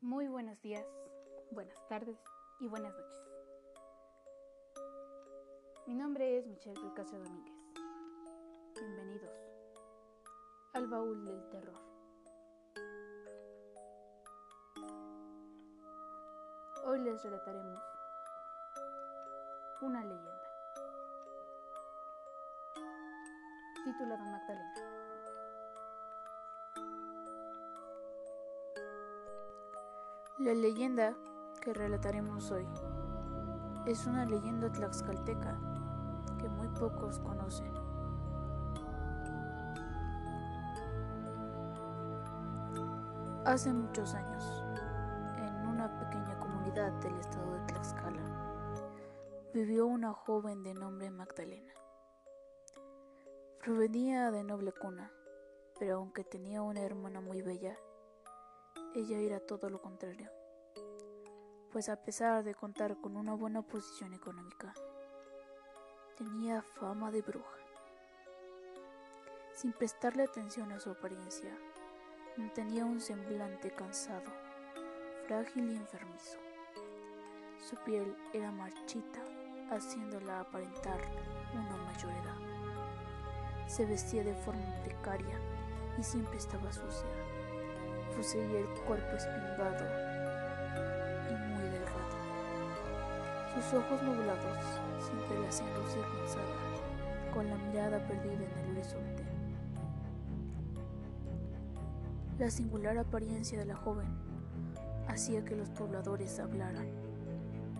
Muy buenos días, buenas tardes y buenas noches. Mi nombre es Michelle Picasso Domínguez. Bienvenidos al baúl del terror. Hoy les relataremos una leyenda titulada Magdalena. La leyenda que relataremos hoy es una leyenda tlaxcalteca que muy pocos conocen. Hace muchos años, en una pequeña comunidad del estado de Tlaxcala, vivió una joven de nombre Magdalena. Provenía de noble cuna, pero aunque tenía una hermana muy bella, ella era todo lo contrario, pues a pesar de contar con una buena posición económica, tenía fama de bruja. Sin prestarle atención a su apariencia, mantenía un semblante cansado, frágil y enfermizo. Su piel era marchita, haciéndola aparentar una mayor edad. Se vestía de forma precaria y siempre estaba sucia poseía el cuerpo espimbado y muy delgado. Sus ojos nublados siempre la hacían lucir cansada, con la mirada perdida en el horizonte. La singular apariencia de la joven hacía que los pobladores hablaran,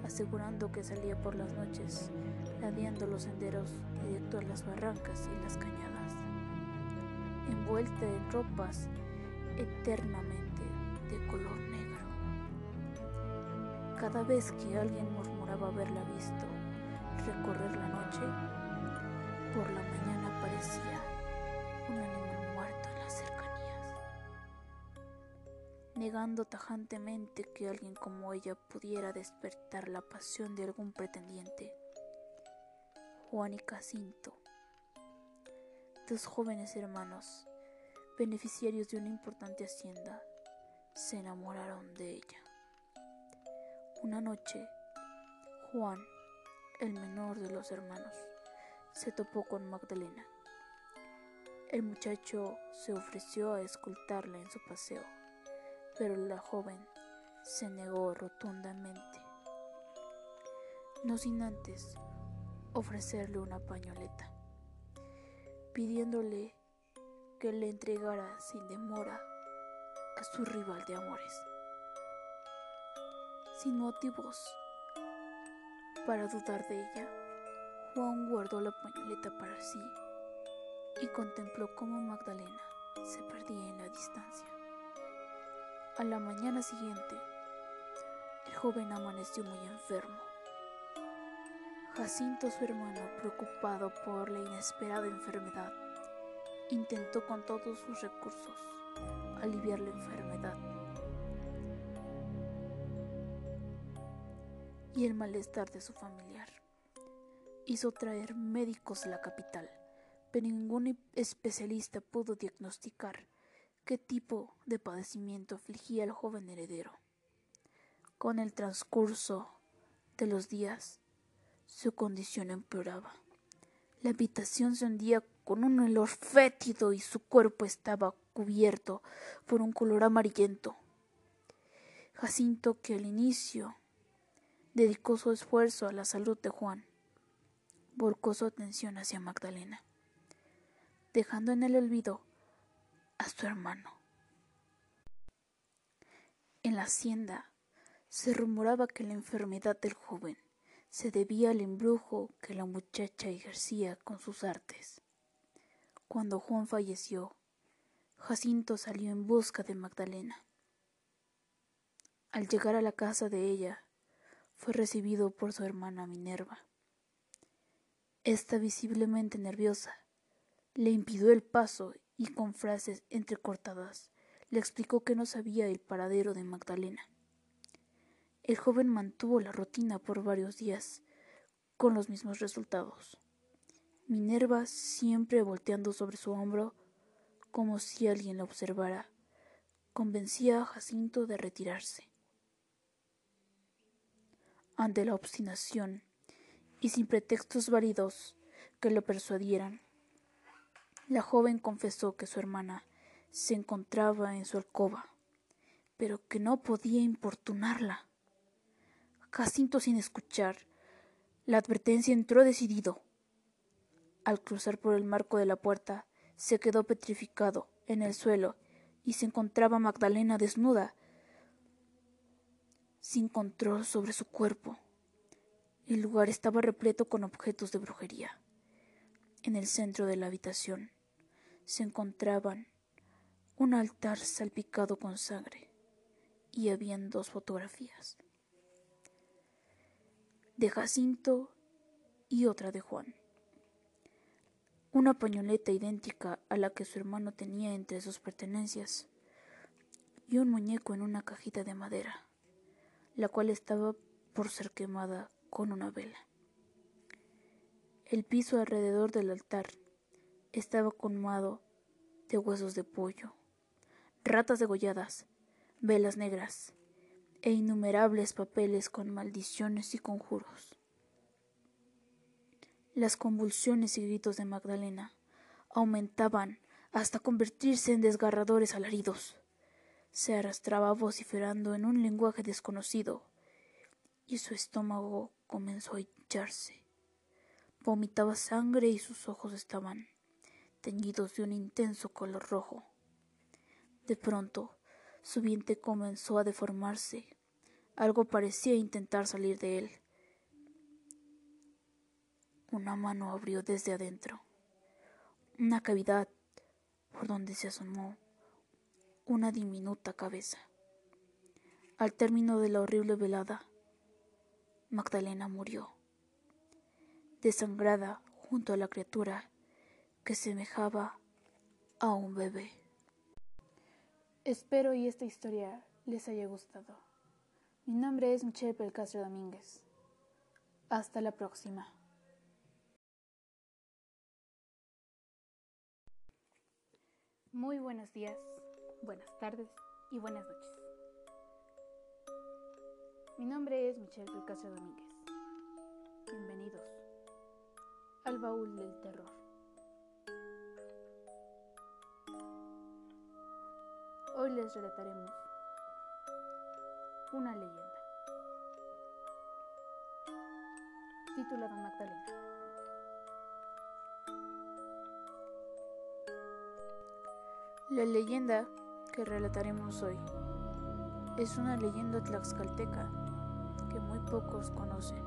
asegurando que salía por las noches, ladeando los senderos directo a las barrancas y las cañadas, envuelta en ropas eternamente de color negro. Cada vez que alguien murmuraba haberla visto recorrer la noche, por la mañana aparecía un animal muerto en las cercanías, negando tajantemente que alguien como ella pudiera despertar la pasión de algún pretendiente. Juan y Casinto, dos jóvenes hermanos, beneficiarios de una importante hacienda, se enamoraron de ella. Una noche, Juan, el menor de los hermanos, se topó con Magdalena. El muchacho se ofreció a escoltarla en su paseo, pero la joven se negó rotundamente, no sin antes ofrecerle una pañoleta, pidiéndole que le entregara sin demora a su rival de amores. Sin motivos para dudar de ella, Juan guardó la pañoleta para sí y contempló cómo Magdalena se perdía en la distancia. A la mañana siguiente, el joven amaneció muy enfermo. Jacinto, su hermano, preocupado por la inesperada enfermedad, intentó con todos sus recursos aliviar la enfermedad y el malestar de su familiar. Hizo traer médicos a la capital, pero ningún especialista pudo diagnosticar qué tipo de padecimiento afligía al joven heredero. Con el transcurso de los días, su condición empeoraba. La habitación se hundía con un olor fétido y su cuerpo estaba cubierto por un color amarillento. Jacinto, que al inicio dedicó su esfuerzo a la salud de Juan, volcó su atención hacia Magdalena, dejando en el olvido a su hermano. En la hacienda se rumoraba que la enfermedad del joven se debía al embrujo que la muchacha ejercía con sus artes. Cuando Juan falleció, Jacinto salió en busca de Magdalena. Al llegar a la casa de ella, fue recibido por su hermana Minerva. Esta visiblemente nerviosa, le impidió el paso y con frases entrecortadas le explicó que no sabía el paradero de Magdalena. El joven mantuvo la rutina por varios días, con los mismos resultados. Minerva siempre volteando sobre su hombro como si alguien la observara, convencía a Jacinto de retirarse. Ante la obstinación y sin pretextos válidos que lo persuadieran, la joven confesó que su hermana se encontraba en su alcoba, pero que no podía importunarla. Jacinto, sin escuchar la advertencia, entró decidido. Al cruzar por el marco de la puerta, se quedó petrificado en el suelo y se encontraba Magdalena desnuda, sin control sobre su cuerpo. El lugar estaba repleto con objetos de brujería. En el centro de la habitación se encontraban un altar salpicado con sangre y habían dos fotografías de Jacinto y otra de Juan. Una pañoleta idéntica a la que su hermano tenía entre sus pertenencias y un muñeco en una cajita de madera, la cual estaba por ser quemada con una vela. El piso alrededor del altar estaba colmado de huesos de pollo, ratas degolladas, velas negras e innumerables papeles con maldiciones y conjuros. Las convulsiones y gritos de Magdalena aumentaban hasta convertirse en desgarradores alaridos. Se arrastraba vociferando en un lenguaje desconocido y su estómago comenzó a hincharse. Vomitaba sangre y sus ojos estaban teñidos de un intenso color rojo. De pronto, su vientre comenzó a deformarse. Algo parecía intentar salir de él. Una mano abrió desde adentro una cavidad por donde se asomó una diminuta cabeza. Al término de la horrible velada, Magdalena murió, desangrada junto a la criatura que semejaba a un bebé. Espero y esta historia les haya gustado. Mi nombre es Michelle Pelcastro Domínguez. Hasta la próxima. Muy buenos días, buenas tardes y buenas noches. Mi nombre es Michelle Pelcastro Domínguez. Bienvenidos al baúl del terror. Hoy les relataremos una leyenda titulada Magdalena. La leyenda que relataremos hoy es una leyenda tlaxcalteca que muy pocos conocen.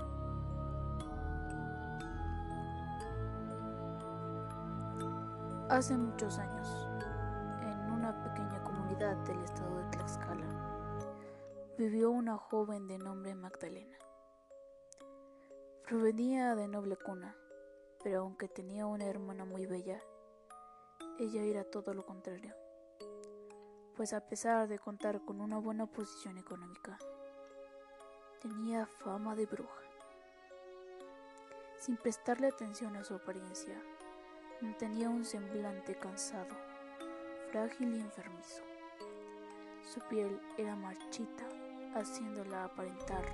Hace muchos años, en una pequeña comunidad del estado de Tlaxcala, vivió una joven de nombre Magdalena. Provenía de noble cuna, pero aunque tenía una hermana muy bella, ella era todo lo contrario, pues a pesar de contar con una buena posición económica, tenía fama de bruja. Sin prestarle atención a su apariencia, mantenía un semblante cansado, frágil y enfermizo. Su piel era marchita, haciéndola aparentar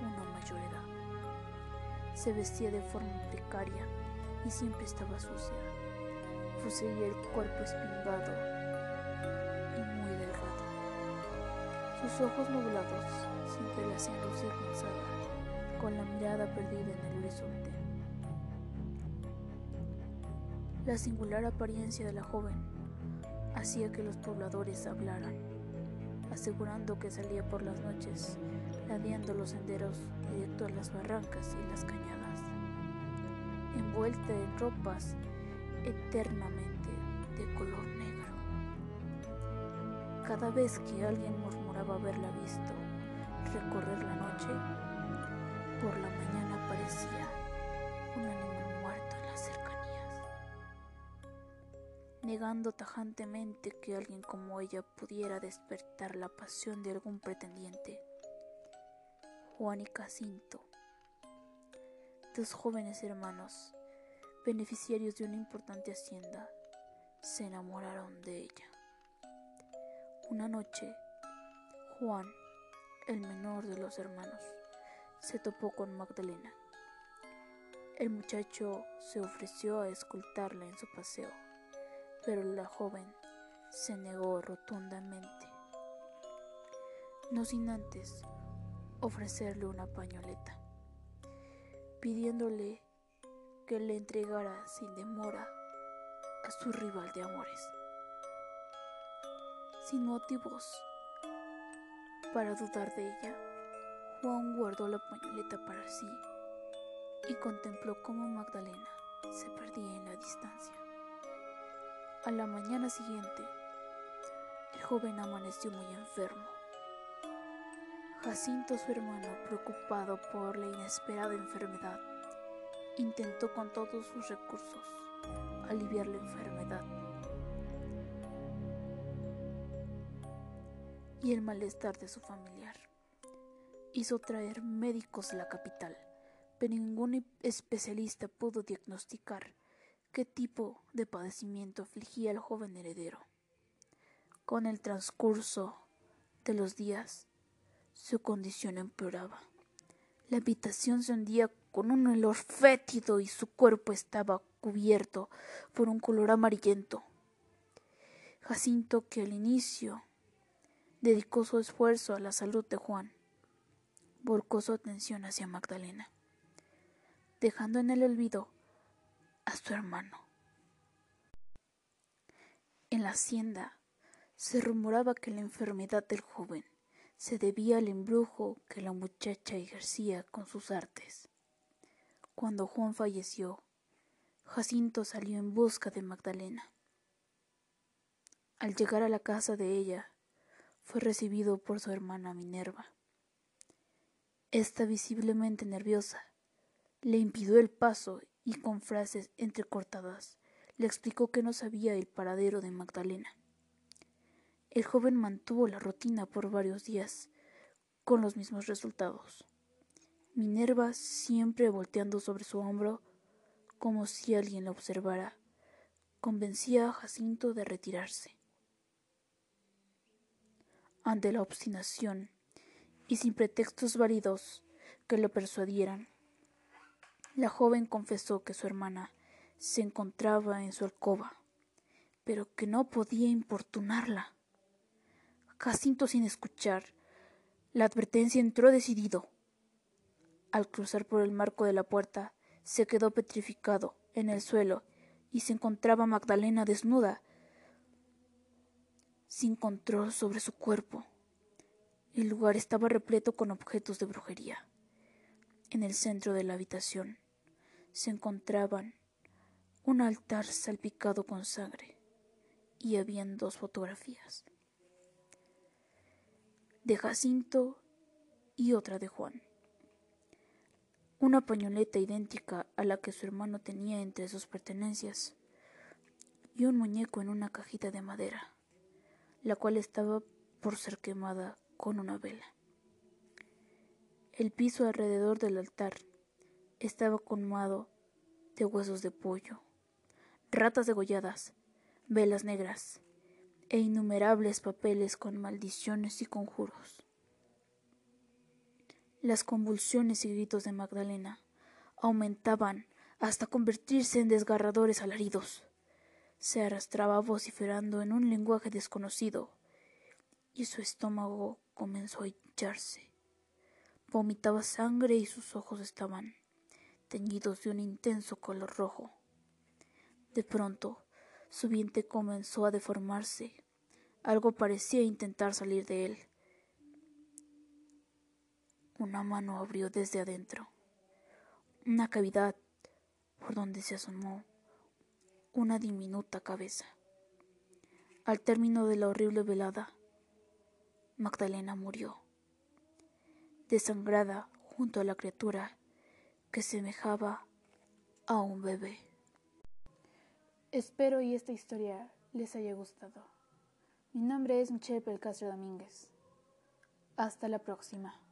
una mayor edad. Se vestía de forma precaria y siempre estaba sucia. Poseía el cuerpo espingado y muy delgado. Sus ojos nublados siempre la hacían lucir cansada, con la mirada perdida en el horizonte. La singular apariencia de la joven hacía que los pobladores hablaran, asegurando que salía por las noches, ladeando los senderos directo a las barrancas y las cañadas, envuelta en ropas eternamente de color negro. Cada vez que alguien murmuraba haberla visto recorrer la noche, por la mañana aparecía un animal muerto en las cercanías, negando tajantemente que alguien como ella pudiera despertar la pasión de algún pretendiente. Juan y Jacinto, dos jóvenes hermanos, beneficiarios de una importante hacienda, se enamoraron de ella. Una noche, Juan, el menor de los hermanos, se topó con Magdalena. El muchacho se ofreció a escoltarla en su paseo, pero la joven se negó rotundamente, no sin antes ofrecerle una pañoleta, pidiéndole que le entregara sin demora a su rival de amores. Sin motivos para dudar de ella, Juan guardó la pañoleta para sí y contempló cómo Magdalena se perdía en la distancia. A la mañana siguiente, el joven amaneció muy enfermo. Jacinto, su hermano, preocupado por la inesperada enfermedad, intentó con todos sus recursos aliviar la enfermedad y el malestar de su familiar. Hizo traer médicos a la capital, pero ningún especialista pudo diagnosticar qué tipo de padecimiento afligía al joven heredero. Con el transcurso de los días, su condición empeoraba. La habitación se hundía con un olor fétido y su cuerpo estaba cubierto por un color amarillento. Jacinto, que al inicio dedicó su esfuerzo a la salud de Juan, volcó su atención hacia Magdalena, dejando en el olvido a su hermano. En la hacienda se rumoraba que la enfermedad del joven se debía al embrujo que la muchacha ejercía con sus artes. Cuando Juan falleció, Jacinto salió en busca de Magdalena. Al llegar a la casa de ella, fue recibido por su hermana Minerva. Esta visiblemente nerviosa, le impidió el paso y con frases entrecortadas le explicó que no sabía el paradero de Magdalena. El joven mantuvo la rutina por varios días, con los mismos resultados. Minerva, siempre volteando sobre su hombro, como si alguien la observara, convencía a Jacinto de retirarse. Ante la obstinación, y sin pretextos válidos que lo persuadieran, la joven confesó que su hermana se encontraba en su alcoba, pero que no podía importunarla. Jacinto, sin escuchar la advertencia, entró decidido. Al cruzar por el marco de la puerta, se quedó petrificado en el suelo y se encontraba Magdalena desnuda, sin control sobre su cuerpo. El lugar estaba repleto con objetos de brujería. En el centro de la habitación se encontraban un altar salpicado con sangre y habían dos fotografías de Jacinto y otra de Juan una pañoleta idéntica a la que su hermano tenía entre sus pertenencias, y un muñeco en una cajita de madera, la cual estaba por ser quemada con una vela. El piso alrededor del altar estaba colmado de huesos de pollo, ratas degolladas, velas negras e innumerables papeles con maldiciones y conjuros. Las convulsiones y gritos de Magdalena aumentaban hasta convertirse en desgarradores alaridos. Se arrastraba vociferando en un lenguaje desconocido y su estómago comenzó a hincharse. Vomitaba sangre y sus ojos estaban teñidos de un intenso color rojo. De pronto, su vientre comenzó a deformarse. Algo parecía intentar salir de él. Una mano abrió desde adentro una cavidad por donde se asomó una diminuta cabeza. Al término de la horrible velada, Magdalena murió, desangrada junto a la criatura que semejaba a un bebé. Espero y esta historia les haya gustado. Mi nombre es Michelle Pelcastro Domínguez. Hasta la próxima.